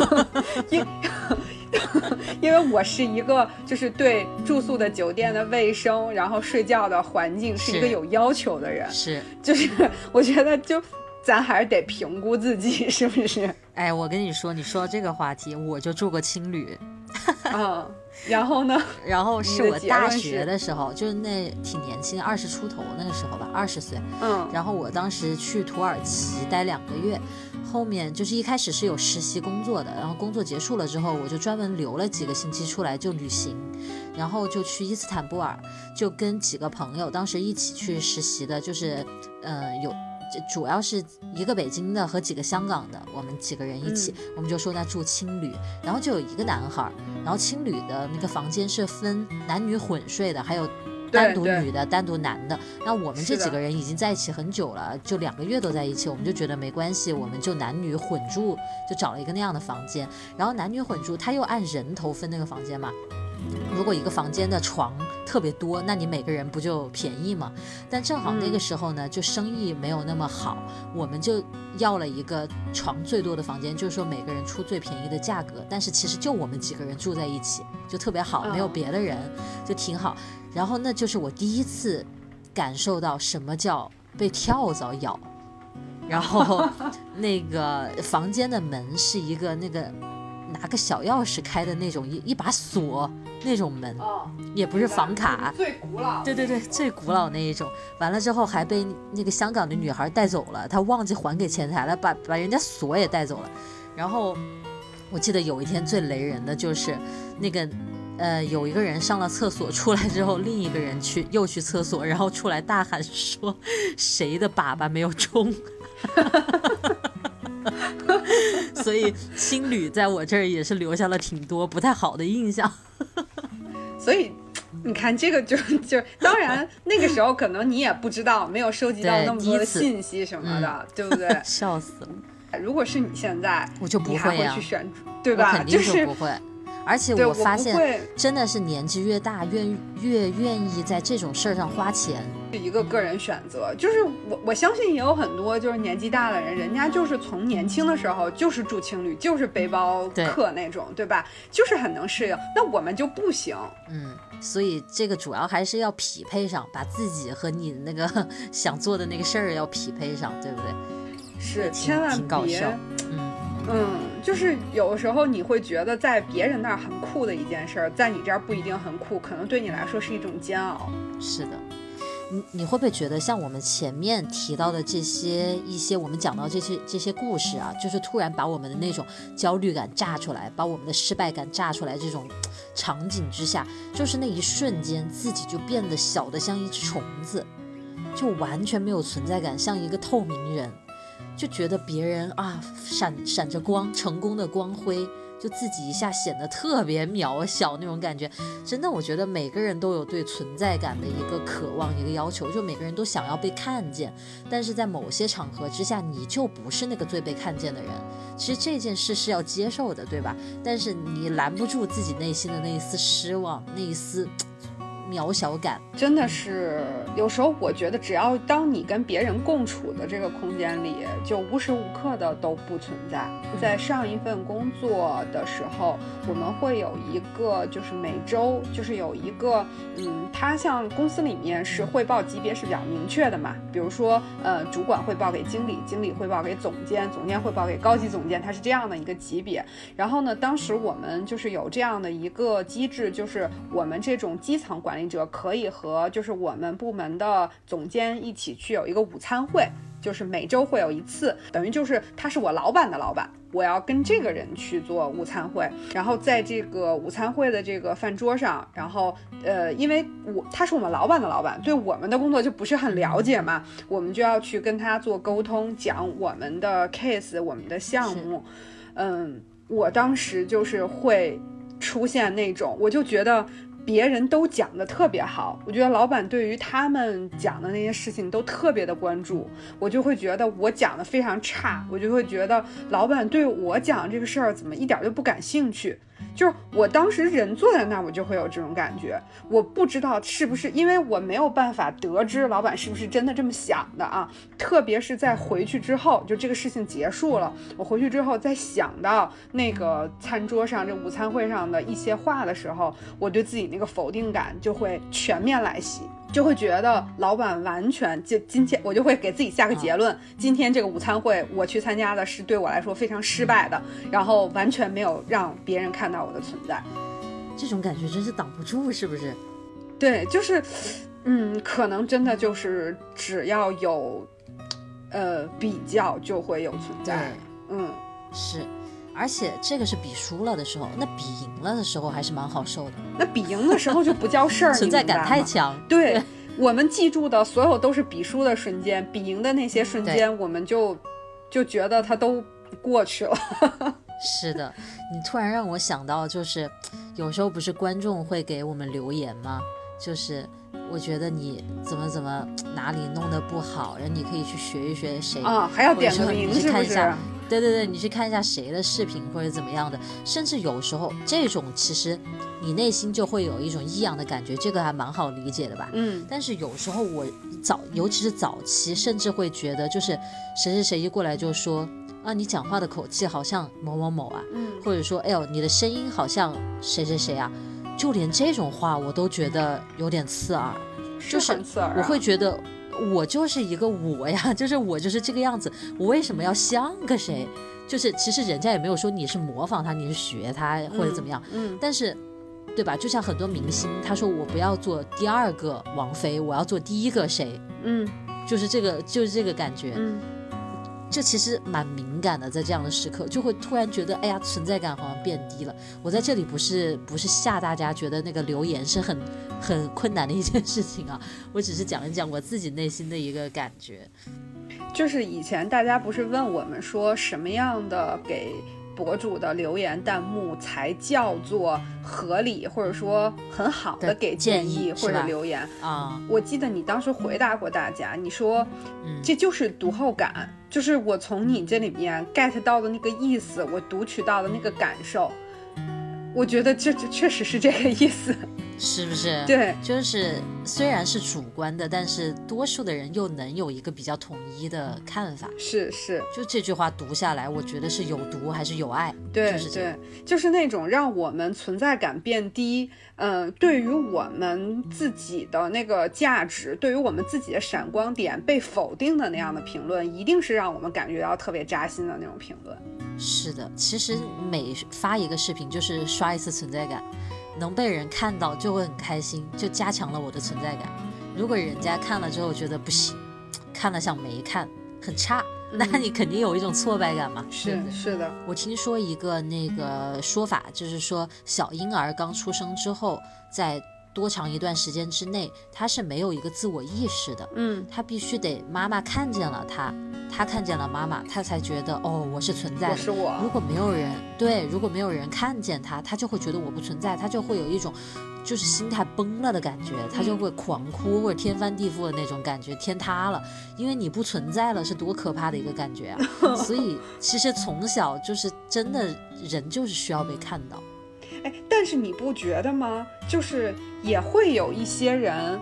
A: 因 因为我是一个就是对住宿的酒店的卫生，然后睡觉的环境是一个有要求的人。
B: 是，
A: 就是 我觉得就咱还是得评估自己是不是。
B: 哎，我跟你说，你说这个话题，我就住过青旅。
A: 啊。然后呢？
B: 然后是我大学的时候，就是那挺年轻，二十出头那个时候吧，二十岁。
A: 嗯。
B: 然后我当时去土耳其待两个月，后面就是一开始是有实习工作的，然后工作结束了之后，我就专门留了几个星期出来就旅行，然后就去伊斯坦布尔，就跟几个朋友当时一起去实习的，就是，呃，有。主要是一个北京的和几个香港的，我们几个人一起，我们就说那住青旅，然后就有一个男孩，然后青旅的那个房间是分男女混睡的，还有单独女的、单独男的。那我们这几个人已经在一起很久了，就两个月都在一起，我们就觉得没关系，我们就男女混住，就找了一个那样的房间。然后男女混住，他又按人头分那个房间嘛。如果一个房间的床特别多，那你每个人不就便宜吗？但正好那个时候呢，就生意没有那么好，我们就要了一个床最多的房间，就是说每个人出最便宜的价格。但是其实就我们几个人住在一起，就特别好，没有别的人，就挺好。然后那就是我第一次感受到什么叫被跳蚤咬。然后 那个房间的门是一个那个。拿个小钥匙开的那种一一把锁那种门，哦也不是房卡，
A: 最古老。
B: 对对对，最古老那一种。完了之后还被那个香港的女孩带走了，她忘记还给前台了，把把人家锁也带走了。然后我记得有一天最雷人的就是那个呃，有一个人上了厕所出来之后，另一个人去又去厕所，然后出来大喊说谁的粑粑没有冲。所以青旅在我这儿也是留下了挺多不太好的印象。
A: 所以你看，这个就就当然那个时候可能你也不知道，没有收集到那么多的信息什么的，对不对？
B: 笑死了！
A: 如果是你现在，
B: 我就不会
A: 去选，对吧？
B: 就
A: 是
B: 不会。而且
A: 我
B: 发现，真的是年纪越大，越越愿意在这种事儿上花钱。
A: 是一个个人选择，就是我我相信也有很多就是年纪大的人，人家就是从年轻的时候就是住青旅，就是背包客那种，对吧？就是很能适应。那我们就不行。
B: 嗯，所以这个主要还是要匹配上，把自己和你那个 想做的那个事儿要匹配上，对不对？
A: 是，千万
B: 别。
A: 嗯，就是有的时候你会觉得在别人那儿很酷的一件事儿，在你这儿不一定很酷，可能对你来说是一种煎熬。
B: 是的，你你会不会觉得像我们前面提到的这些一些我们讲到这些这些故事啊，就是突然把我们的那种焦虑感炸出来，把我们的失败感炸出来，这种场景之下，就是那一瞬间自己就变得小的像一只虫子，就完全没有存在感，像一个透明人。就觉得别人啊闪闪着光，成功的光辉，就自己一下显得特别渺小那种感觉。真的，我觉得每个人都有对存在感的一个渴望，一个要求，就每个人都想要被看见。但是在某些场合之下，你就不是那个最被看见的人。其实这件事是要接受的，对吧？但是你拦不住自己内心的那一丝失望，那一丝。渺小感
A: 真的是有时候，我觉得只要当你跟别人共处的这个空间里，就无时无刻的都不存在。在上一份工作的时候，我们会有一个，就是每周就是有一个，嗯，他像公司里面是汇报级别是比较明确的嘛，比如说，呃，主管汇报给经理，经理汇报给总监，总监汇报给高级总监，他是这样的一个级别。然后呢，当时我们就是有这样的一个机制，就是我们这种基层管。管理者可以和就是我们部门的总监一起去有一个午餐会，就是每周会有一次，等于就是他是我老板的老板，我要跟这个人去做午餐会。然后在这个午餐会的这个饭桌上，然后呃，因为我他是我们老板的老板，对我们的工作就不是很了解嘛，我们就要去跟他做沟通，讲我们的 case，我们的项目。嗯，我当时就是会出现那种，我就觉得。别人都讲的特别好，我觉得老板对于他们讲的那些事情都特别的关注，我就会觉得我讲的非常差，我就会觉得老板对我讲这个事儿怎么一点都不感兴趣。就是我当时人坐在那儿，我就会有这种感觉。我不知道是不是因为我没有办法得知老板是不是真的这么想的啊？特别是在回去之后，就这个事情结束了，我回去之后再想到那个餐桌上这午餐会上的一些话的时候，我对自己那个否定感就会全面来袭。就会觉得老板完全就今天，我就会给自己下个结论：今天这个午餐会我去参加的是对我来说非常失败的，然后完全没有让别人看到我的存在。
B: 这种感觉真是挡不住，是不是？
A: 对，就是，嗯，可能真的就是只要有，呃，比较就会有存在。嗯，
B: 是。而且这个是比输了的时候，那比赢了的时候还是蛮好受的。
A: 那比赢的时候就不叫事儿，
B: 存在感太强。
A: 对我们记住的所有都是比输的瞬间，比赢的那些瞬间，我们就就觉得它都过去了。
B: 是的，你突然让我想到，就是有时候不是观众会给我们留言吗？就是我觉得你怎么怎么哪里弄得不好，然后你可以去学一学谁
A: 啊，还要点个名是不是？
B: 对对对，你去看一下谁的视频或者怎么样的，甚至有时候这种其实你内心就会有一种异样的感觉，这个还蛮好理解的吧？
A: 嗯
B: 但是有时候我早，尤其是早期，甚至会觉得就是谁谁谁一过来就说啊，你讲话的口气好像某某某啊，
A: 嗯，
B: 或者说哎呦你的声音好像谁谁谁啊，就连这种话我都觉得有点刺耳。就是我会觉得我就是一个我呀，就是我就是这个样子，我为什么要像个谁？就是其实人家也没有说你是模仿他，你是学他或者怎么样，
A: 嗯，
B: 但是。对吧？就像很多明星，他说我不要做第二个王菲，我要做第一个谁，
A: 嗯
B: 就是这个，就是这个感觉。
A: 嗯
B: 这其实蛮敏感的，在这样的时刻，就会突然觉得，哎呀，存在感好像变低了。我在这里不是不是吓大家，觉得那个留言是很 很困难的一件事情啊，我只是讲一讲我自己内心的一个感觉。
A: 就是以前大家不是问我们说什么样的给博主的留言弹幕才叫做合理，或者说很好的
B: 的
A: 给
B: 建
A: 议或者留言？
B: 啊，
A: 我记得你当时回答过大家，你说
B: 嗯
A: 这就是读后感，就是我从你这里面 get 到的那个意思，我读取到的那个感受。我觉得这这确实是这个意思。
B: 是不是？，
A: 对，
B: 就是虽然是主观的，但是多数的人又能有一个比较统一的看法。
A: 是是，
B: 就这句话读下来，我觉得是有毒还是有爱？
A: 对
B: 就是这样
A: 对，就是那种让我们存在感变低，嗯、对于我们自己的那个价值，对于我们自己的闪光点被否定的那样的评论，一定是让我们感觉到特别扎心的那种评论。
B: 是的，其实每发一个视频就是刷一次存在感，能被人看到就会很开心，就加强了我的存在感。如果人家看了之后觉得不行，看了像没看，很差，那你肯定有一种挫败感嘛。对
A: 是
B: 不对
A: 是的，
B: 我听说一个那个说法，就是说小婴儿刚出生之后，在多长一段时间之内，他是没有一个自我意识的。
A: 嗯，
B: 他必须得妈妈看见了他，他看见了妈妈，他才觉得哦，我是存在的。
A: 是我
B: 如。果没有人对，如果没有人看见他，他就会觉得我不存在，他就会有一种就是心态崩了的感觉，他就会狂哭或者天翻地覆的那种感觉，天塌了，因为你不存在了，是多可怕的一个感觉啊！所以其实从小就是真的人就是需要被看到。
A: 哎，但是你不觉得吗？就是也会有一些人，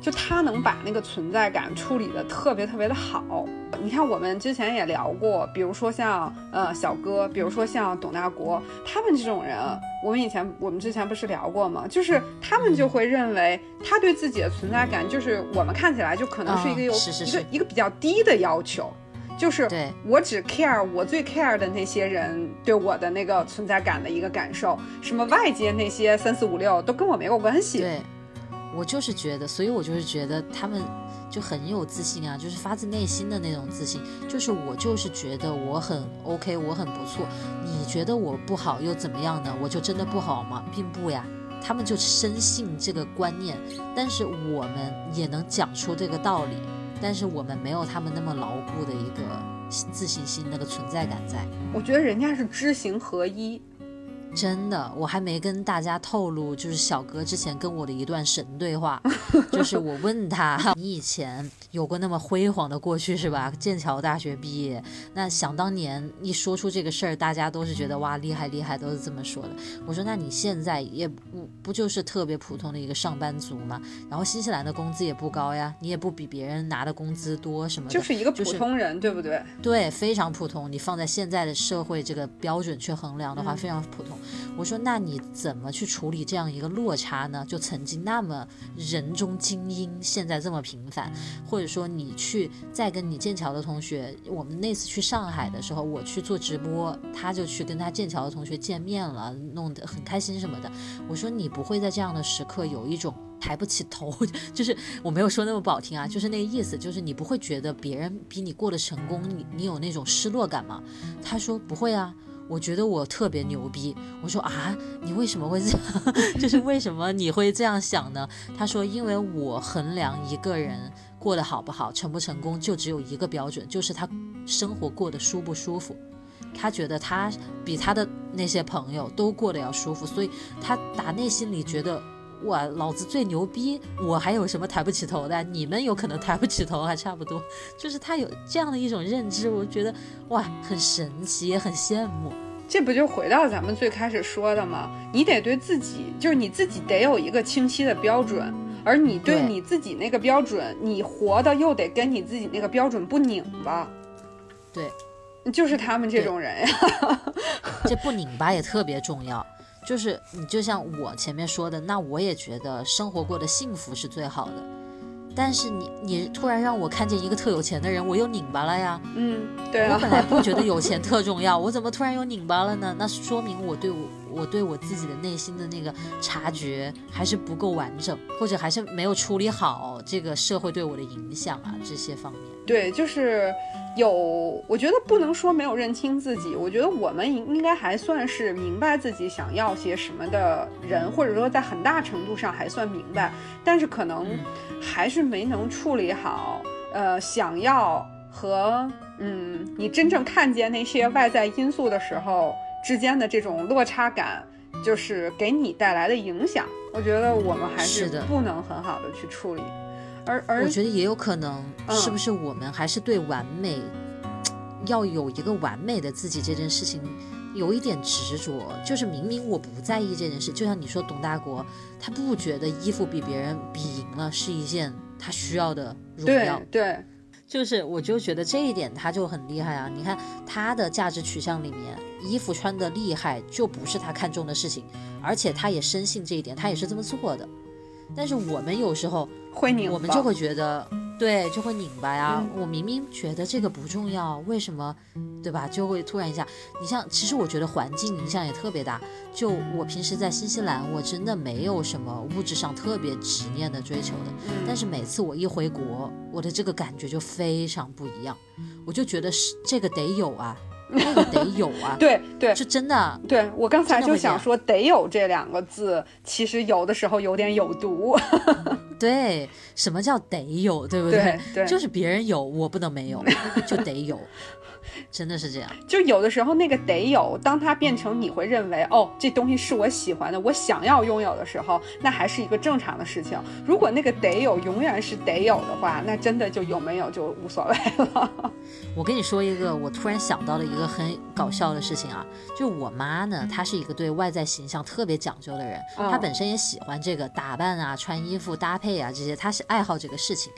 A: 就他能把那个存在感处理的特别特别的好。你看，我们之前也聊过，比如说像呃小哥，比如说像董大国，他们这种人，我们以前我们之前不是聊过吗？就是他们就会认为他对自己的存在感，就是我们看起来就可能是一个有、一个一个比较低的要求。就是
B: 对
A: 我只 care 我最 care 的那些人对我的那个存在感的一个感受，什么外界那些三四五六都跟我没有关系。
B: 对，我就是觉得，所以我就是觉得他们就很有自信啊，就是发自内心的那种自信。就是我就是觉得我很 OK，我很不错。你觉得我不好又怎么样呢？我就真的不好吗？并不呀。他们就深信这个观念，但是我们也能讲出这个道理，但是我们没有他们那么牢固的一个自信心，那个存在感在。
A: 我觉得人家是知行合一。
B: 真的，我还没跟大家透露，就是小哥之前跟我的一段神对话，就是我问他，你以前有过那么辉煌的过去是吧？剑桥大学毕业，那想当年一说出这个事儿，大家都是觉得哇厉害厉害，都是这么说的。我说那你现在也不不就是特别普通的一个上班族嘛？然后新西兰的工资也不高呀，你也不比别人拿的工资多什么的，
A: 就是一个普
B: 就是
A: 通人，对不对？
B: 对，非常普通。你放在现在的社会这个标准去衡量的话，
A: 嗯
B: 非常普通。我说，那你怎么去处理这样一个落差呢？就曾经那么人中精英，现在这么平凡，或者说你去再跟你剑桥的同学，我们那次去上海的时候，我去做直播，他就去跟他剑桥的同学见面了，弄得很开心什么的。我说，你不会在这样的时刻有一种。抬不起头，就是我没有说那么不好听啊，就是那个意思，就是你不会觉得别人比你过得成功，你你有那种失落感吗？他说不会啊，我觉得我特别牛逼。我说啊，你为什么会这样？就是为什么你会这样想呢？他说，因为我衡量一个人过得好不好、成不成功，就只有一个标准，就是他生活过得舒不舒服。他觉得他比他的那些朋友都过得要舒服，所以他打内心里觉得哇，老子最牛逼，我还有什么抬不起头的？你们有可能抬不起头，还差不多。就是他有这样的一种认知，我觉得哇，很神奇，也很羡慕。
A: 这不就回到咱们最开始说的吗？你得对自己，就是你自己得有一个清晰的标准，而你对你自己那个标准，你活的又得跟你自己那个标准不拧巴。
B: 对，
A: 就是他们这种人呀。
B: 这不拧巴也特别重要。就是你就像我前面说的，那我也觉得生活过得幸福是最好的。但是你你突然让我看见一个特有钱的人，我又拧巴了呀。
A: 嗯，对啊。
B: 我本来不觉得有钱特重要，我怎么突然又拧巴了呢？那说明我对我我对我自己的内心的那个察觉还是不够完整，或者还是没有处理好这个社会对我的影响啊这些方面。
A: 对，就是有，我觉得不能说没有认清自己，我觉得我们应应该还算是明白自己想要些什么的人，或者说在很大程度上还算明白，但是可能还是没能处理好，呃，想要和嗯你真正看见那些外在因素的时候之间的这种落差感，就是给你带来的影响，我觉得我们还是不能很好的去处理。而而
B: 我觉得也有可能，是不是我们还是对完美，要有一个完美的自己这件事情有一点执着？就是明明我不在意这件事，就像你说董大国，他不觉得衣服比别人比赢了是一件他需要的荣耀。
A: 对对，
B: 就是我就觉得这一点他就很厉害啊！你看他的价值取向里面，衣服穿的厉害就不是他看重的事情，而且他也深信这一点，他也是这么做的。但是我们有时候
A: 会拧，
B: 我们就会觉得，对，就会拧巴呀。我明明觉得这个不重要，为什么，对吧？就会突然一下。你像，其实我觉得环境影响也特别大。就我平时在新西兰，我真的没有什么物质上特别执念的追求的。但是每次我一回国，我的这个感觉就非常不一样。我就觉得是这个得有啊。那个得有啊，
A: 对对，
B: 是真的。
A: 对我刚才就想说，得有这两个字，其实有的时候有点有毒。
B: 对，什么叫得有，对不
A: 对？对，
B: 就是别人有，我不能没有，就得有。真的是这样，
A: 就有的时候那个得有，当它变成你会认为哦，这东西是我喜欢的，我想要拥有的时候，那还是一个正常的事情。如果那个得有永远是得有的话，那真的就有没有就无所谓了。
B: 我跟你说一个，我突然想到了一个很搞笑的事情啊，就我妈呢，她是一个对外在形象特别讲究的人，她本身也喜欢这个打扮啊、穿衣服搭配啊这些，她是爱好这个事情，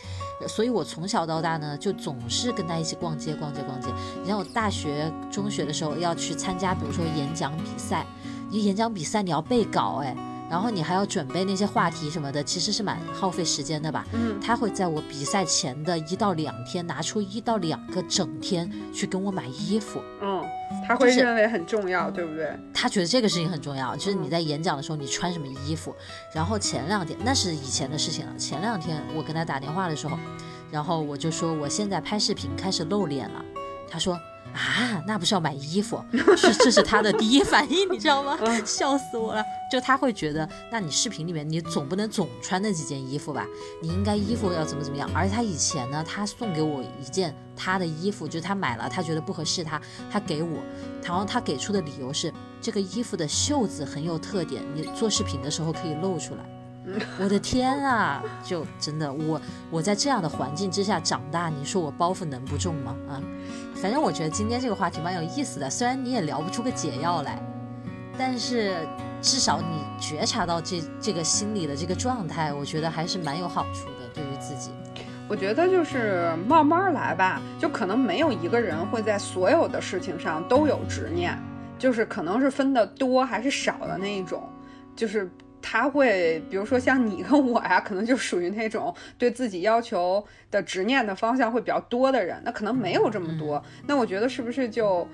B: 所以我从小到大呢，就总是跟她一起逛街、逛街、逛街。你像我大学、中学的时候要去参加，比如说演讲比赛，你演讲比赛你要背稿哎，然后你还要准备那些话题什么的，其实是蛮耗费时间的吧？
A: 嗯，
B: 他会在我比赛前的一到两天拿出一到两个整天去跟我买衣服。
A: 嗯，他会认为很重要，对不对？
B: 他觉得这个事情很重要，就是你在演讲的时候你穿什么衣服。然后前两天那是以前的事情了，前两天我跟他打电话的时候，然后我就说我现在拍视频开始露脸了。他说啊，那不是要买衣服？是，这是他的第一反应，你知道吗？笑死我了。就他会觉得，那你视频里面你总不能总穿那几件衣服吧？你应该衣服要怎么怎么样？而且他以前呢，他送给我一件他的衣服，就是他买了，他觉得不合适他，他给我，然后他给出的理由是这个衣服的袖子很有特点，你做视频的时候可以露出来。我的天啊！就真的我我在这样的环境之下长大，你说我包袱能不重吗？啊，反正我觉得今天这个话题蛮有意思的，虽然你也聊不出个解药来，但是至少你觉察到这这个心理的这个状态，我觉得还是蛮有好处的，对于自己。
A: 我觉得就是慢慢来吧，就可能没有一个人会在所有的事情上都有执念，就是可能是分的多还是少的那一种，就是。他会，比如说像你跟我呀，可能就属于那种对自己要求的执念的方向会比较多的人。那可能没有这么多。那我觉得是不是就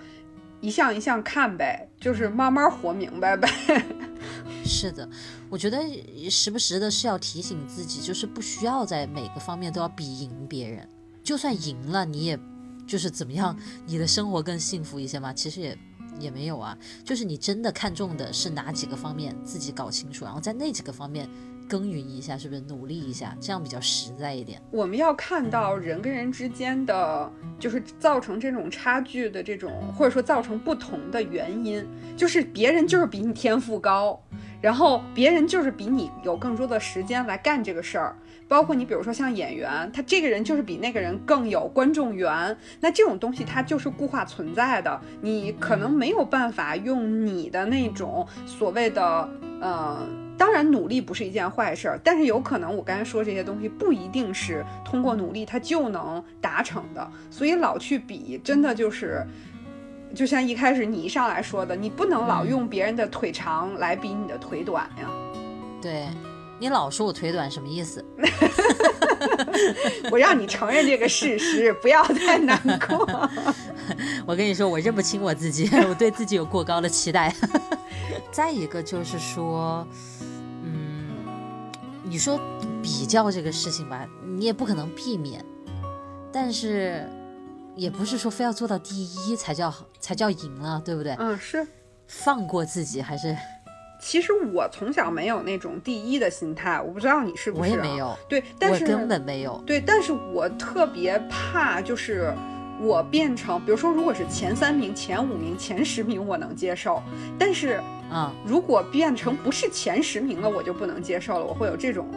A: 一项一项看呗，就是慢慢活明白呗。
B: 是的，我觉得时不时的是要提醒自己，就是不需要在每个方面都要比赢别人。就算赢了，你也就是怎么样，你的生活更幸福一些嘛？其实也。也没有啊，就是你真的看重的是哪几个方面，自己搞清楚，然后在那几个方面耕耘一下，是不是努力一下，这样比较实在一点。
A: 我们要看到人跟人之间的，就是造成这种差距的这种，或者说造成不同的原因，就是别人就是比你天赋高。然后别人就是比你有更多的时间来干这个事儿。包括你，比如说像演员，他这个人就是比那个人更有观众缘，那这种东西它就是固化存在的，你可能没有办法用你的那种所谓的，呃，当然努力不是一件坏事儿，但是有可能我刚才说这些东西不一定是通过努力他就能达成的，所以老去比，真的就是，就像一开始你一上来说的，你不能老用别人的腿长来比你的腿短呀，
B: 对。你老说我腿短什么意思？
A: 我让你承认这个事实，不要太难过。
B: 我跟你说，我认不清我自己，我对自己有过高的期待。再一个就是说，嗯，你说比较这个事情吧，你也不可能避免，但是也不是说非要做到第一才叫才叫赢了，对不对？
A: 嗯，是
B: 放过自己还是？
A: 其实我从小没有那种第一的心态，我不知道你是不
B: 是？我也没有。
A: 对，但是
B: 根本没有。
A: 对，但是我特别怕，就是我变成，比如说，如果是前三名、前五名、前十名，我能接受。但是，
B: 啊，
A: 如果变成不是前十名了，我就不能接受了。我会有这种。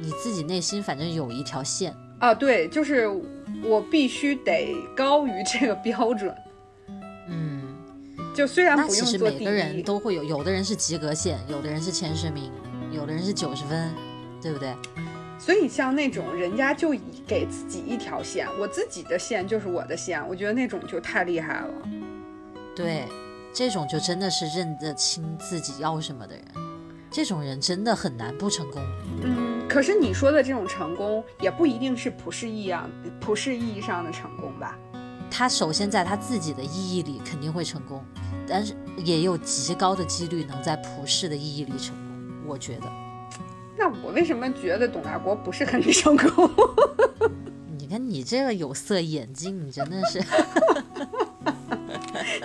B: 你自己内心反正有一条线
A: 啊，对，就是我必须得高于这个标准。就虽然
B: 那其实每个人都会有，有的人是及格线，有的人是前十名，有的人是九十分，对不对？
A: 所以像那种人家就给自己一条线，我自己的线就是我的线，我觉得那种就太厉害了。
B: 对，这种就真的是认得清自己要什么的人，这种人真的很难不成功。
A: 嗯，可是你说的这种成功，也不一定是普世意义上普世意义上的成功吧？
B: 他首先在他自己的意义里肯定会成功，但是也有极高的几率能在普世的意义里成功。我觉得，
A: 那我为什么觉得董大国不是很成功？
B: 你看你这个有色眼镜，你真的是。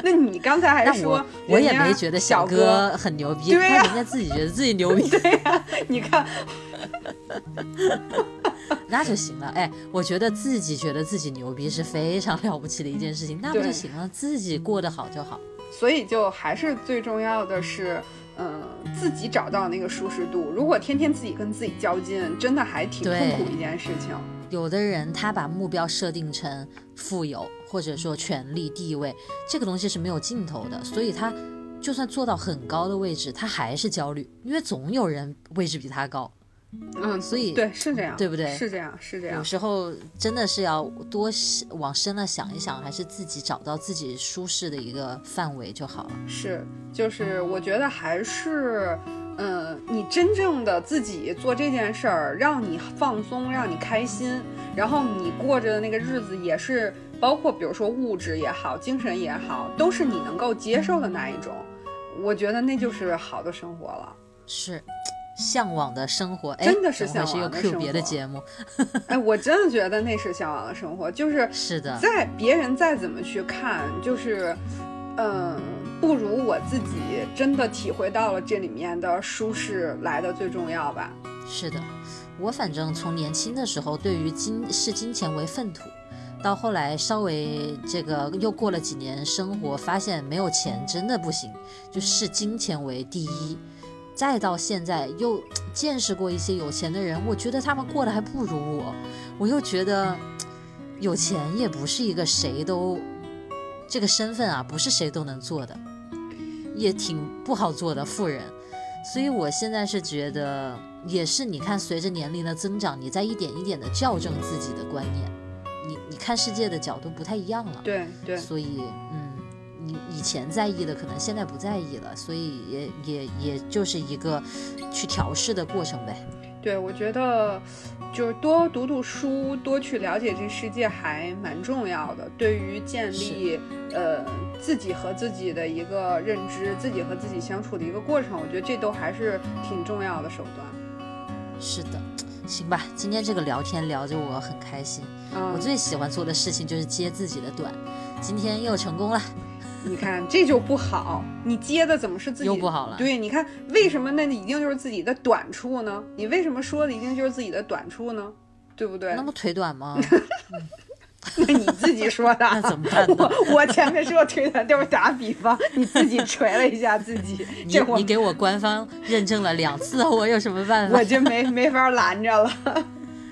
A: 那你刚才还说，
B: 我也没觉得小哥很牛逼，
A: 对
B: 呀，人家自己觉得自己牛逼，
A: 对呀，你看。
B: 那就行了，哎，我觉得自己觉得自己牛逼是非常了不起的一件事情，那不就行了？自己过得好就好。
A: 所以就还是最重要的是，嗯，自己找到那个舒适度。如果天天自己跟自己较劲，真的还挺痛苦一件事情。
B: 有的人他把目标设定成富有，或者说权力地位，这个东西是没有尽头的，所以他就算做到很高的位置，他还是焦虑，因为总有人位置比他高。
A: 嗯，
B: 所以
A: 对是这样，
B: 对不对？
A: 是这样，是这样。
B: 有时候真的是要多往深了想一想，还是自己找到自己舒适的一个范围就好了。
A: 是，就是我觉得还是，嗯，你真正的自己做这件事儿，让你放松，让你开心，然后你过着的那个日子也是，包括比如说物质也好，精神也好，都是你能够接受的那一种。我觉得那就是好的生活了。
B: 是。向往的生活，
A: 真的是向往
B: 的生活。别的节目，
A: 哎，我真的觉得那是向往的生活，就是
B: 是的。
A: 在别人再怎么去看，就是，嗯，不如我自己真的体会到了这里面的舒适来的最重要吧。
B: 是的，我反正从年轻的时候对于金视金钱为粪土，到后来稍微这个又过了几年生活，发现没有钱真的不行，就视金钱为第一。再到现在又见识过一些有钱的人，我觉得他们过得还不如我。我又觉得有钱也不是一个谁都这个身份啊，不是谁都能做的，也挺不好做的富人。所以我现在是觉得，也是你看，随着年龄的增长，你在一点一点的校正自己的观念，你你看世界的角度不太一样了。
A: 对对。
B: 所以嗯。你以前在意的，可能现在不在意了，所以也也也就是一个去调试的过程呗。
A: 对，我觉得就是多读读书，多去了解这世界还蛮重要的。对于建立呃自己和自己的一个认知，自己和自己相处的一个过程，我觉得这都还是挺重要的手段。
B: 是的，行吧，今天这个聊天聊着我很开心。
A: 嗯，
B: 我最喜欢做的事情就是接自己的短，今天又成功了。
A: 你看这就不好，你接的怎么是自己
B: 又不好了？
A: 对，你看为什么那一定就是自己的短处呢？你为什么说的一定就是自己的短处呢？对不对？
B: 那不腿短吗？
A: 那你自己说的，
B: 那怎么办呢？
A: 我我前面说腿短，就是打比方，你自己锤了一下自己，
B: 你
A: 这我
B: 你给我官方认证了两次，我有什么办法
A: 我？就没没法拦着了。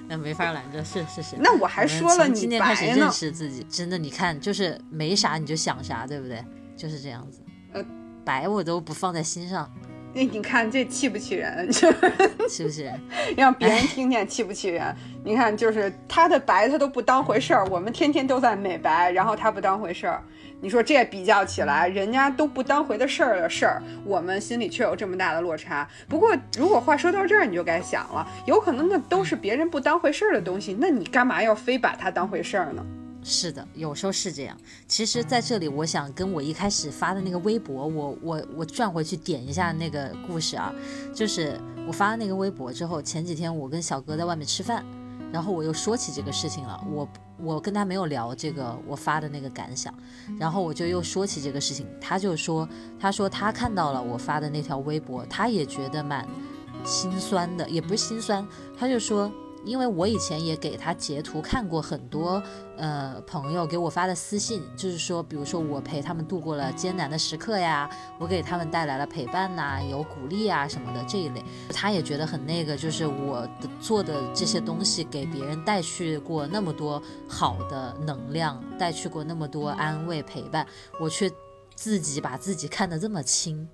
B: 那没法拦着，是是是。
A: 那我还
B: 们
A: 说了你
B: 从今天开始认识自己，真的，你看，就是没啥你就想啥，对不对？就是这样子。
A: 呃，
B: 白我都不放在心上，
A: 那 你看这气不气人？就是
B: 是不是？
A: 让别人听见气不气人？你看，就是他的白他都不当回事儿，我们天天都在美白，然后他不当回事儿。你说这比较起来，人家都不当回的事儿的事儿，我们心里却有这么大的落差。不过，如果话说到这儿，你就该想了，有可能那都是别人不当回事儿的东西，那你干嘛要非把它当回事儿呢？
B: 是的，有时候是这样。其实，在这里，我想跟我一开始发的那个微博，我我我转回去点一下那个故事啊，就是我发了那个微博之后，前几天我跟小哥在外面吃饭，然后我又说起这个事情了，我我跟他没有聊这个我发的那个感想，然后我就又说起这个事情，他就说，他说他看到了我发的那条微博，他也觉得蛮心酸的，也不是心酸，他就说。因为我以前也给他截图看过很多，呃，朋友给我发的私信，就是说，比如说我陪他们度过了艰难的时刻呀，我给他们带来了陪伴呐、有鼓励啊什么的这一类，他也觉得很那个，就是我的做的这些东西给别人带去过那么多好的能量，带去过那么多安慰陪伴，我却自己把自己看得这么轻，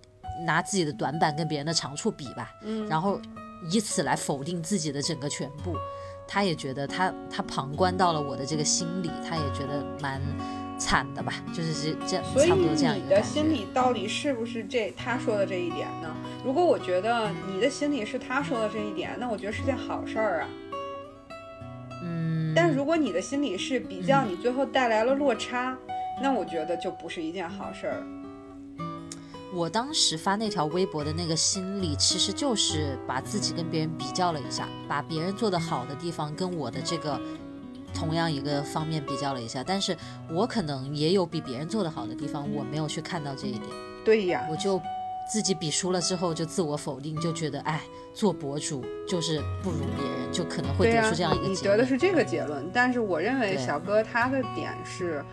B: 拿自己的短板跟别人的长处比吧，
A: 嗯。
B: 然后以此来否定自己的整个全部。他也觉得他他旁观到了我的这个心理，他也觉得蛮惨的吧，就是这这差不多这样一
A: 你的。心里到底是不是这他说的这一点呢？如果我觉得你的心里是他说的这一点，那我觉得是件好事儿啊。
B: 嗯，
A: 但如果你的心里是比较，你最后带来了落差，那我觉得就不是一件好事儿。
B: 我当时发那条微博的那个心理，其实就是把自己跟别人比较了一下，把别人做的好的地方跟我的这个同样一个方面比较了一下，但是我可能也有比别人做的好的地方，我没有去看到这一点。
A: 对呀，
B: 我就自己比输了之后就自我否定，就觉得哎，做博主就是不如别人，就可能会得出这样一，个
A: 你
B: 结论。
A: 得的是这个结论。但是我认为小哥他的点是。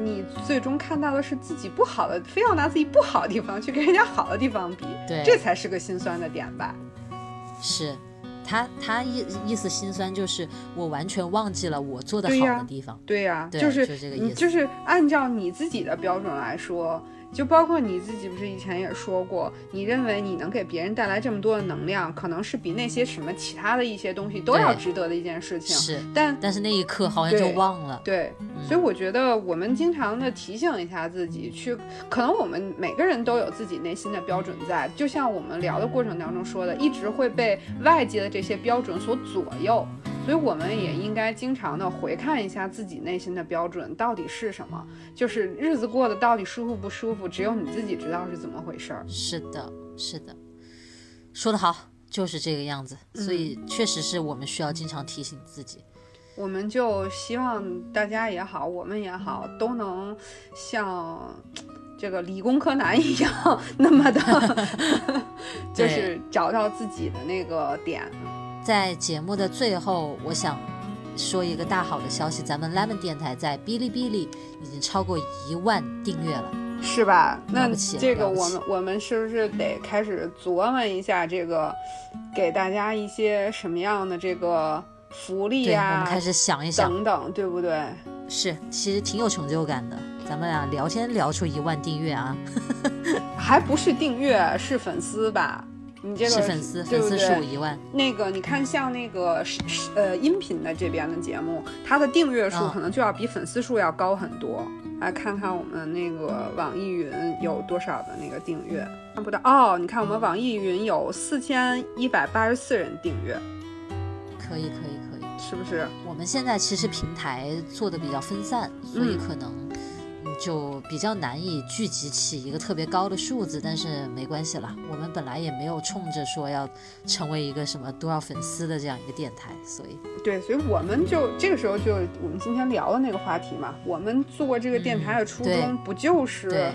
A: 你最终看到的是自己不好的，非要拿自己不好的地方去跟人家好的地方比，
B: 对，
A: 这才是个心酸的点吧？
B: 是他他意意思心酸就是我完全忘记了我做的好的地方。
A: 对呀、
B: 对
A: 就是
B: 就这个意思
A: 你就是按照你自己的标准来说，就包括你自己不是以前也说过，你认为你能给别人带来这么多的能量，可能是比那些什么其他的一些东西都要值得的一件事情。
B: 是，
A: 但
B: 但是那一刻好像就忘了。
A: 对，
B: 嗯
A: 所以我觉得我们经常的提醒一下自己，去可能我们每个人都有自己内心的标准在，就像我们聊的过程当中说的，一直会被外界的这些标准所左右，所以我们也应该经常的回看一下自己内心的标准到底是什么，就是日子过得到底舒服不舒服，只有你自己知道是怎么回事儿。
B: 是的，是的，说得好，就是这个样子。所以
A: 嗯
B: 确实是我们需要经常提醒自己。
A: 我们就希望大家也好，我们也好，都能像这个理工科男一样，那么的，就是找到自己的那个点。
B: 在节目的最后，我想说一个大好的消息，咱们 Lemon 电台在哔哩哔哩已经超过一万订阅了。
A: 是吧？那这个我们我们是不是得开始琢磨一下这个，给大家一些什么样的这个福利
B: 对，我、们开始想一想，
A: 等等，对不对？
B: 是，其实挺有成就感的。咱们俩聊天聊出一万订阅啊，
A: 还不是订阅，是粉丝吧？你这个
B: 是粉丝，粉丝数
A: 对？
B: 一万，
A: 那个，你看，像那个是是呃音频的这边的节目，它的订阅数
B: 嗯
A: 可能就要比粉丝数要高很多。来看看我们那个网易云有多少的那个订阅，看不到哦。你看我们网易云有四千一百八十四人订阅，
B: 可以，可以，可以。
A: 是不是？
B: 我们现在其实平台做的比较分散，所以
A: 嗯
B: 可能嗯就比较难以聚集起一个特别高的数字，但是没关系啦，我们本来也没有冲着说要成为一个什么多少粉丝的这样一个电台，所以。
A: 对，所以我们就这个时候就我们今天聊的那个话题嘛，我们做这个电台的初衷不就是
B: 对。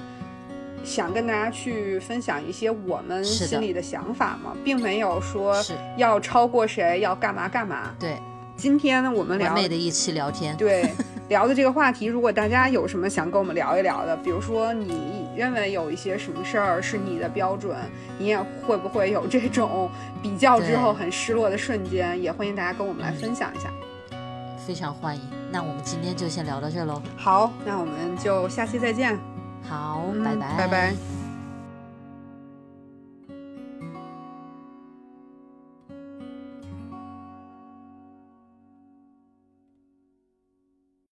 A: 想跟大家去分享一些我们心里的想法吗？并没有说
B: 是。
A: 要超过谁，要干嘛干嘛。
B: 对
A: 今天呢，我们聊
B: 完美的一期聊天，
A: 对，聊的这个话题，如果大家有什么想跟我们聊一聊的，比如说你认为有一些什么事儿是你的标准，你也会不会有这种比较之后很失落的瞬间，也欢迎大家跟我们来分享一下。
B: 非常欢迎。那我们今天就先聊到这喽。
A: 好，那我们就下期再见。
B: 好，
A: 嗯
B: 拜拜，
A: 拜拜。